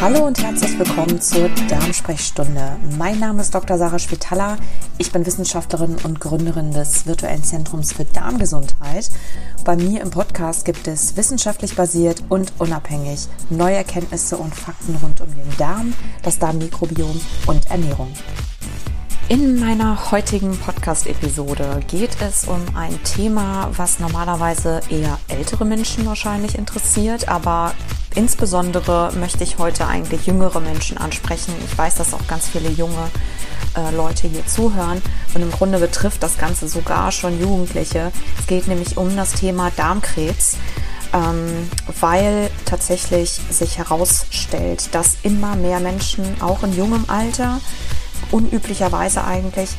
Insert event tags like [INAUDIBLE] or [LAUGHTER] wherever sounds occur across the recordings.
Hallo und herzlich willkommen zur Darmsprechstunde. Mein Name ist Dr. Sarah Spitaler. Ich bin Wissenschaftlerin und Gründerin des virtuellen Zentrums für Darmgesundheit. Bei mir im Podcast gibt es wissenschaftlich basiert und unabhängig neue Erkenntnisse und Fakten rund um den Darm, das Darmmikrobiom und Ernährung. In meiner heutigen Podcast-Episode geht es um ein Thema, was normalerweise eher ältere Menschen wahrscheinlich interessiert, aber Insbesondere möchte ich heute eigentlich jüngere Menschen ansprechen. Ich weiß, dass auch ganz viele junge äh, Leute hier zuhören und im Grunde betrifft das Ganze sogar schon Jugendliche. Es geht nämlich um das Thema Darmkrebs. Ähm, weil tatsächlich sich herausstellt, dass immer mehr Menschen auch in jungem Alter, unüblicherweise eigentlich,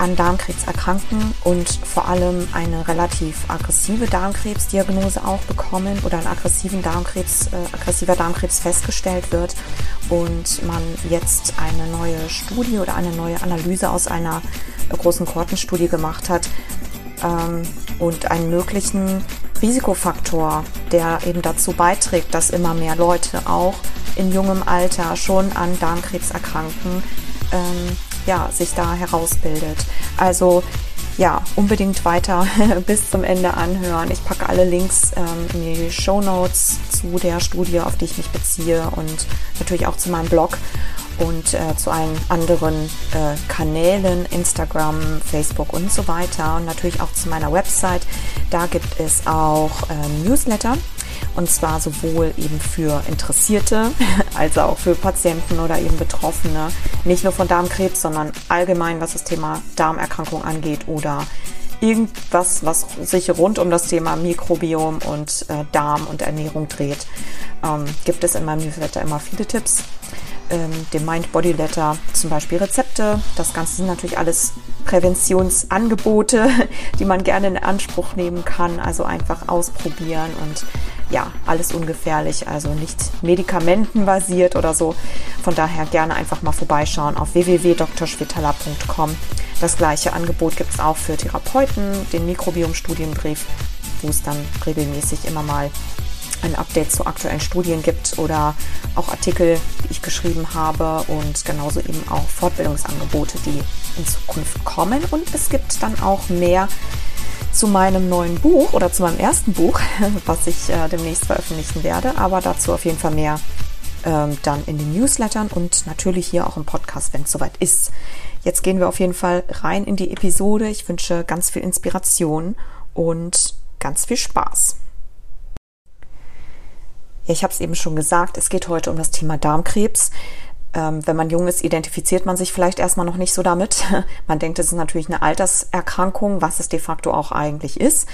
an Darmkrebs erkranken und vor allem eine relativ aggressive Darmkrebsdiagnose auch bekommen oder ein aggressiven Darmkrebs, äh, aggressiver Darmkrebs festgestellt wird und man jetzt eine neue Studie oder eine neue Analyse aus einer großen Kortenstudie gemacht hat ähm, und einen möglichen Risikofaktor, der eben dazu beiträgt, dass immer mehr Leute auch in jungem Alter schon an Darmkrebs erkranken, ähm, ja, sich da herausbildet. Also ja, unbedingt weiter [LAUGHS] bis zum Ende anhören. Ich packe alle Links ähm, in die Show Notes zu der Studie, auf die ich mich beziehe und natürlich auch zu meinem Blog und äh, zu allen anderen äh, Kanälen, Instagram, Facebook und so weiter und natürlich auch zu meiner Website. Da gibt es auch äh, Newsletter und zwar sowohl eben für Interessierte [LAUGHS] als auch für Patienten oder eben Betroffene. Nicht nur von Darmkrebs, sondern allgemein, was das Thema Darmerkrankung angeht oder irgendwas, was sich rund um das Thema Mikrobiom und äh, Darm und Ernährung dreht, ähm, gibt es in meinem Newsletter immer viele Tipps. Ähm, dem Mind Body Letter zum Beispiel Rezepte. Das Ganze sind natürlich alles Präventionsangebote, [LAUGHS] die man gerne in Anspruch nehmen kann. Also einfach ausprobieren und ja, alles ungefährlich, also nicht medikamentenbasiert oder so. Von daher gerne einfach mal vorbeischauen auf www.drschwetala.com. Das gleiche Angebot gibt es auch für Therapeuten, den Mikrobiom-Studienbrief, wo es dann regelmäßig immer mal ein Update zu aktuellen Studien gibt oder auch Artikel, die ich geschrieben habe und genauso eben auch Fortbildungsangebote, die in Zukunft kommen. Und es gibt dann auch mehr zu meinem neuen Buch oder zu meinem ersten Buch, [LAUGHS] was ich äh, demnächst veröffentlichen werde, aber dazu auf jeden Fall mehr ähm, dann in den Newslettern und natürlich hier auch im Podcast, wenn es soweit ist. Jetzt gehen wir auf jeden Fall rein in die Episode. Ich wünsche ganz viel Inspiration und ganz viel Spaß. Ja, ich habe es eben schon gesagt, es geht heute um das Thema Darmkrebs. Ähm, wenn man jung ist, identifiziert man sich vielleicht erstmal noch nicht so damit. [LAUGHS] Man denkt, es ist natürlich eine Alterserkrankung, was es de facto auch eigentlich ist.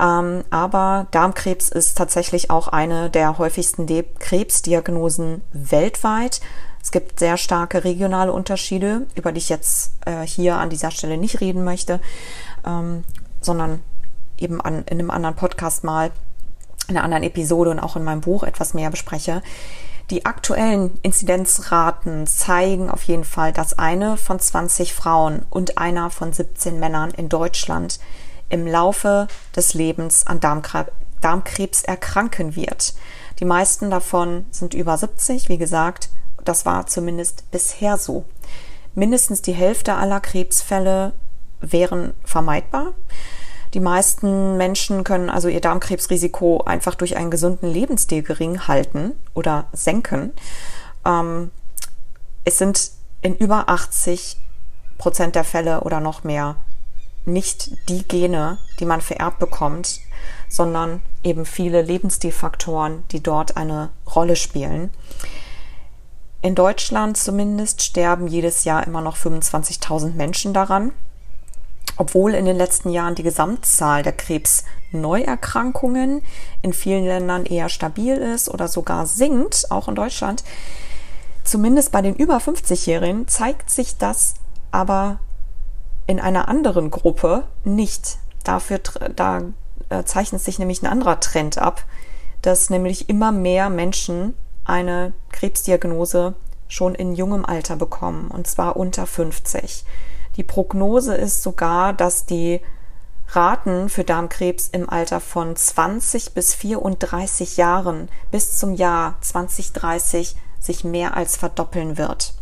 Ähm, aber Darmkrebs ist tatsächlich auch eine der häufigsten Krebsdiagnosen weltweit. Es gibt sehr starke regionale Unterschiede, über die ich jetzt äh, hier an dieser Stelle nicht reden möchte, ähm, sondern eben an, in einem anderen Podcast mal, in einer anderen Episode und auch in meinem Buch etwas mehr bespreche. Die aktuellen Inzidenzraten zeigen auf jeden Fall, dass eine von 20 Frauen und einer von 17 Männern in Deutschland im Laufe des Lebens an Darmkrebs erkranken wird. Die meisten davon sind über 70, wie gesagt, das war zumindest bisher so. Mindestens die Hälfte aller Krebsfälle wären vermeidbar. Die meisten Menschen können also ihr Darmkrebsrisiko einfach durch einen gesunden Lebensstil gering halten oder senken. Ähm, es sind in über 80 Prozent der Fälle oder noch mehr nicht die Gene, die man vererbt bekommt, sondern eben viele Lebensstilfaktoren, die dort eine Rolle spielen. In Deutschland zumindest sterben jedes Jahr immer noch 25.000 Menschen daran obwohl in den letzten Jahren die Gesamtzahl der Krebsneuerkrankungen in vielen Ländern eher stabil ist oder sogar sinkt, auch in Deutschland, zumindest bei den über 50-Jährigen zeigt sich das aber in einer anderen Gruppe nicht. Dafür da äh, zeichnet sich nämlich ein anderer Trend ab, dass nämlich immer mehr Menschen eine Krebsdiagnose schon in jungem Alter bekommen, und zwar unter 50. Die Prognose ist sogar, dass die Raten für Darmkrebs im Alter von 20 bis 34 Jahren bis zum Jahr 2030 sich mehr als verdoppeln wird.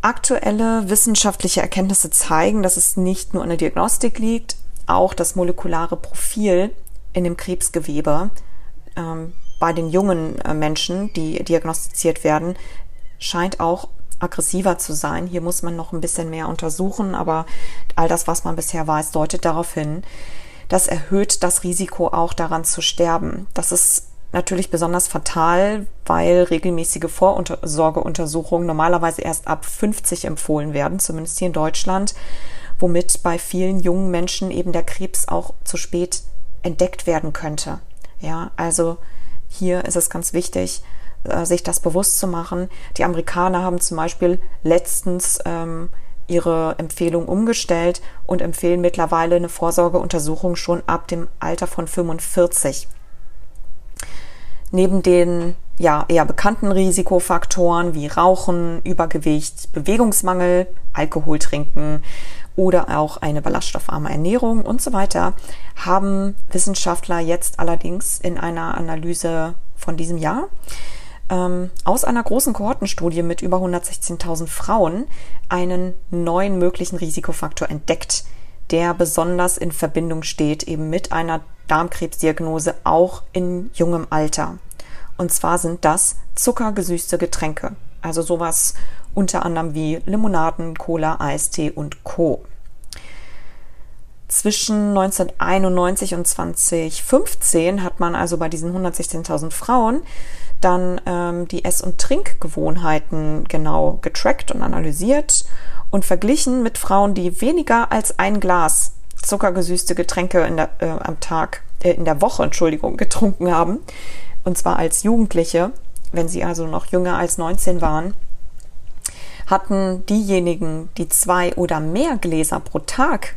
Aktuelle wissenschaftliche Erkenntnisse zeigen, dass es nicht nur an der Diagnostik liegt, auch das molekulare Profil in dem Krebsgewebe ähm, bei den jungen äh, Menschen, die diagnostiziert werden, scheint auch aggressiver zu sein. Hier muss man noch ein bisschen mehr untersuchen, aber all das, was man bisher weiß, deutet darauf hin. Das erhöht das Risiko auch daran zu sterben. Das ist natürlich besonders fatal, weil regelmäßige Vorsorgeuntersuchungen normalerweise erst ab 50 empfohlen werden, zumindest hier in Deutschland, womit bei vielen jungen Menschen eben der Krebs auch zu spät entdeckt werden könnte. Ja, also hier ist es ganz wichtig, äh, sich das bewusst zu machen. Die Amerikaner haben zum Beispiel letztens ähm, ihre Empfehlung umgestellt und empfehlen mittlerweile eine Vorsorgeuntersuchung schon ab dem Alter von 45. Neben den ja, eher bekannten Risikofaktoren wie Rauchen, Übergewicht, Bewegungsmangel, Alkohol trinken oder auch eine ballaststoffarme Ernährung und so weiter, haben Wissenschaftler jetzt allerdings in einer Analyse von diesem Jahr ähm, aus einer großen Kohortenstudie mit über 116.000 Frauen einen neuen möglichen Risikofaktor entdeckt, der besonders in Verbindung steht eben mit einer Darmkrebsdiagnose auch in jungem Alter. Und zwar sind das zuckergesüßte Getränke. Also sowas unter anderem wie Limonaden, Cola, Eistee und Co. Zwischen 1991 und 2015 hat man also bei diesen 116.000 Frauen dann ähm, die Ess- und Trinkgewohnheiten genau getrackt und analysiert und verglichen mit Frauen, die weniger als ein Glas zuckergesüßte Getränke in der, äh, am Tag, äh, in der Woche, Entschuldigung, [LAUGHS] getrunken haben. Und zwar als Jugendliche, wenn sie also noch jünger als 19 waren, hatten diejenigen, die zwei oder mehr Gläser pro Tag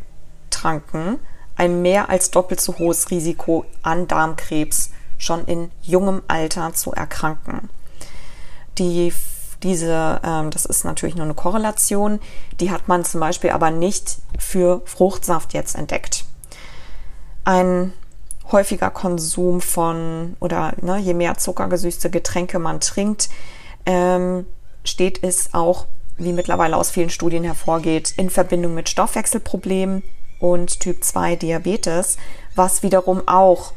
tranken, ein mehr als doppelt so hohes Risiko an Darmkrebs schon in jungem Alter zu erkranken. Die, diese, ähm, das ist natürlich nur eine Korrelation, die hat man zum Beispiel aber nicht für Fruchtsaft jetzt entdeckt. Ein häufiger Konsum von oder ne, je mehr zuckergesüßte Getränke man trinkt, ähm, steht es auch, wie mittlerweile aus vielen Studien hervorgeht, in Verbindung mit Stoffwechselproblemen und Typ 2 Diabetes, was wiederum auch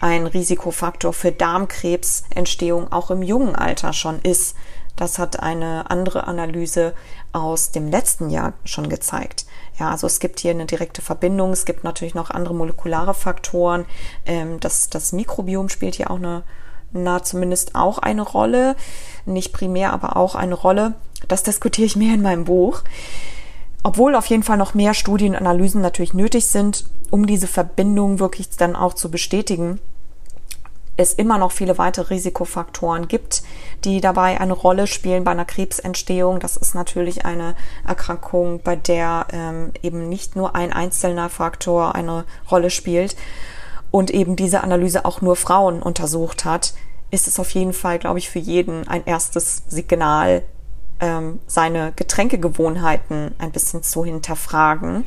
ein Risikofaktor für Darmkrebsentstehung auch im jungen Alter schon ist. Das hat eine andere Analyse aus dem letzten Jahr schon gezeigt. Ja, also es gibt hier eine direkte Verbindung. Es gibt natürlich noch andere molekulare Faktoren. Ähm, das, das Mikrobiom spielt hier auch eine, na, zumindest auch eine Rolle. Nicht primär, aber auch eine Rolle. Das diskutiere ich mehr in meinem Buch. Obwohl auf jeden Fall noch mehr Studien und Analysen natürlich nötig sind, um diese Verbindung wirklich dann auch zu bestätigen, es immer noch viele weitere Risikofaktoren gibt, die dabei eine Rolle spielen bei einer Krebsentstehung. Das ist natürlich eine Erkrankung, bei der ähm, eben nicht nur ein einzelner Faktor eine Rolle spielt und eben diese Analyse auch nur Frauen untersucht hat, ist es auf jeden Fall, glaube ich, für jeden ein erstes Signal, ähm, seine Getränkegewohnheiten ein bisschen zu hinterfragen,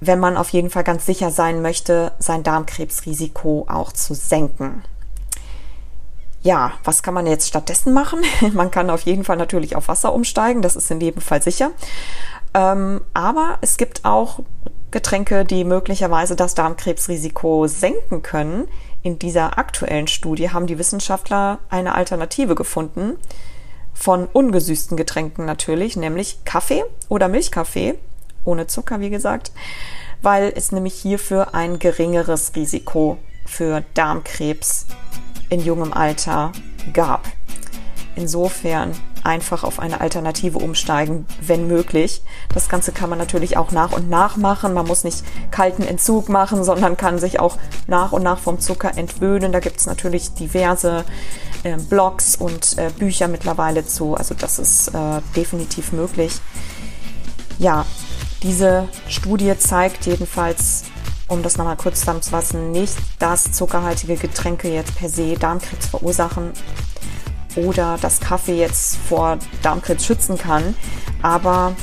wenn man auf jeden Fall ganz sicher sein möchte, sein Darmkrebsrisiko auch zu senken. Ja, was kann man jetzt stattdessen machen? [LAUGHS] Man kann auf jeden Fall natürlich auf Wasser umsteigen, das ist in jedem Fall sicher. Ähm, aber es gibt auch Getränke, die möglicherweise das Darmkrebsrisiko senken können. In dieser aktuellen Studie haben die Wissenschaftler eine Alternative gefunden, von ungesüßten Getränken natürlich, nämlich Kaffee oder Milchkaffee, ohne Zucker, wie gesagt, weil es nämlich hierfür ein geringeres Risiko für Darmkrebs in jungem Alter gab. Insofern einfach auf eine Alternative umsteigen, wenn möglich. Das Ganze kann man natürlich auch nach und nach machen. Man muss nicht kalten Entzug machen, sondern kann sich auch nach und nach vom Zucker entwöhnen. Da gibt es natürlich diverse äh, Blogs und äh, Bücher mittlerweile zu. Also das ist äh, definitiv möglich. Ja, diese Studie zeigt jedenfalls, um das nochmal kurz zusammenzufassen, nicht, dass zuckerhaltige Getränke jetzt per se Darmkrebs verursachen oder dass Kaffee jetzt vor Darmkrebs schützen kann, aber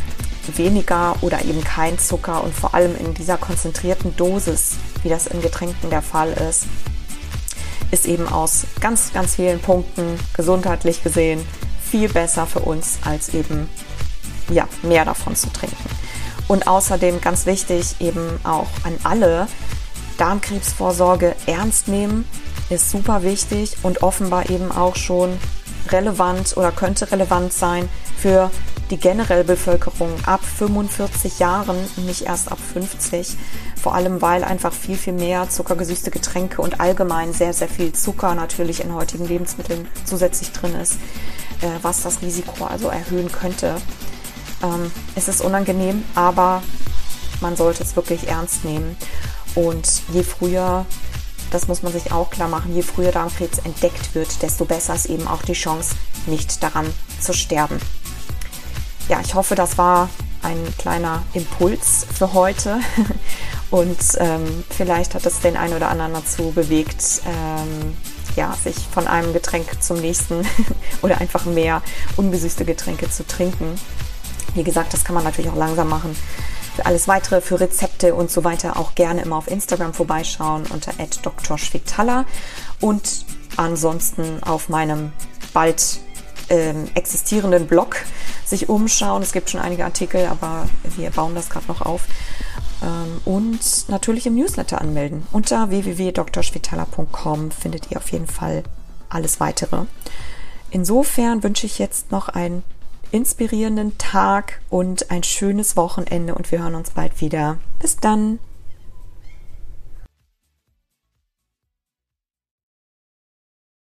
weniger oder eben kein Zucker und vor allem in dieser konzentrierten Dosis, wie das in Getränken der Fall ist, ist eben aus ganz, ganz vielen Punkten gesundheitlich gesehen viel besser für uns, als eben ja, mehr davon zu trinken. Und außerdem ganz wichtig, eben auch an alle, Darmkrebsvorsorge ernst nehmen, ist super wichtig und offenbar eben auch schon relevant oder könnte relevant sein für die generelle Bevölkerung ab 45 Jahren, nicht erst ab 50. Vor allem, weil einfach viel, viel mehr zuckergesüßte Getränke und allgemein sehr, sehr viel Zucker natürlich in heutigen Lebensmitteln zusätzlich drin ist, äh, was das Risiko also erhöhen könnte. Ähm, es ist unangenehm, aber man sollte es wirklich ernst nehmen. Und je früher, das muss man sich auch klar machen, je früher Darmkrebs entdeckt wird, desto besser ist eben auch die Chance, nicht daran zu sterben. Ja, ich hoffe, das war ein kleiner Impuls für heute [LAUGHS] und ähm, vielleicht hat es den einen oder anderen dazu bewegt, ähm, ja, sich von einem Getränk zum nächsten [LAUGHS] oder einfach mehr ungesüßte Getränke zu trinken. Wie gesagt, das kann man natürlich auch langsam machen. Für alles weitere, für Rezepte und so weiter auch gerne immer auf Instagram vorbeischauen unter @drschwitala und ansonsten auf meinem bald ähm, existierenden Blog sich umschauen. Es gibt schon einige Artikel, aber wir bauen das gerade noch auf. Ähm, und natürlich im Newsletter anmelden. Unter www.drschwitala.com findet ihr auf jeden Fall alles weitere. Insofern wünsche ich jetzt noch einen inspirierenden Tag und ein schönes Wochenende und wir hören uns bald wieder. Bis dann.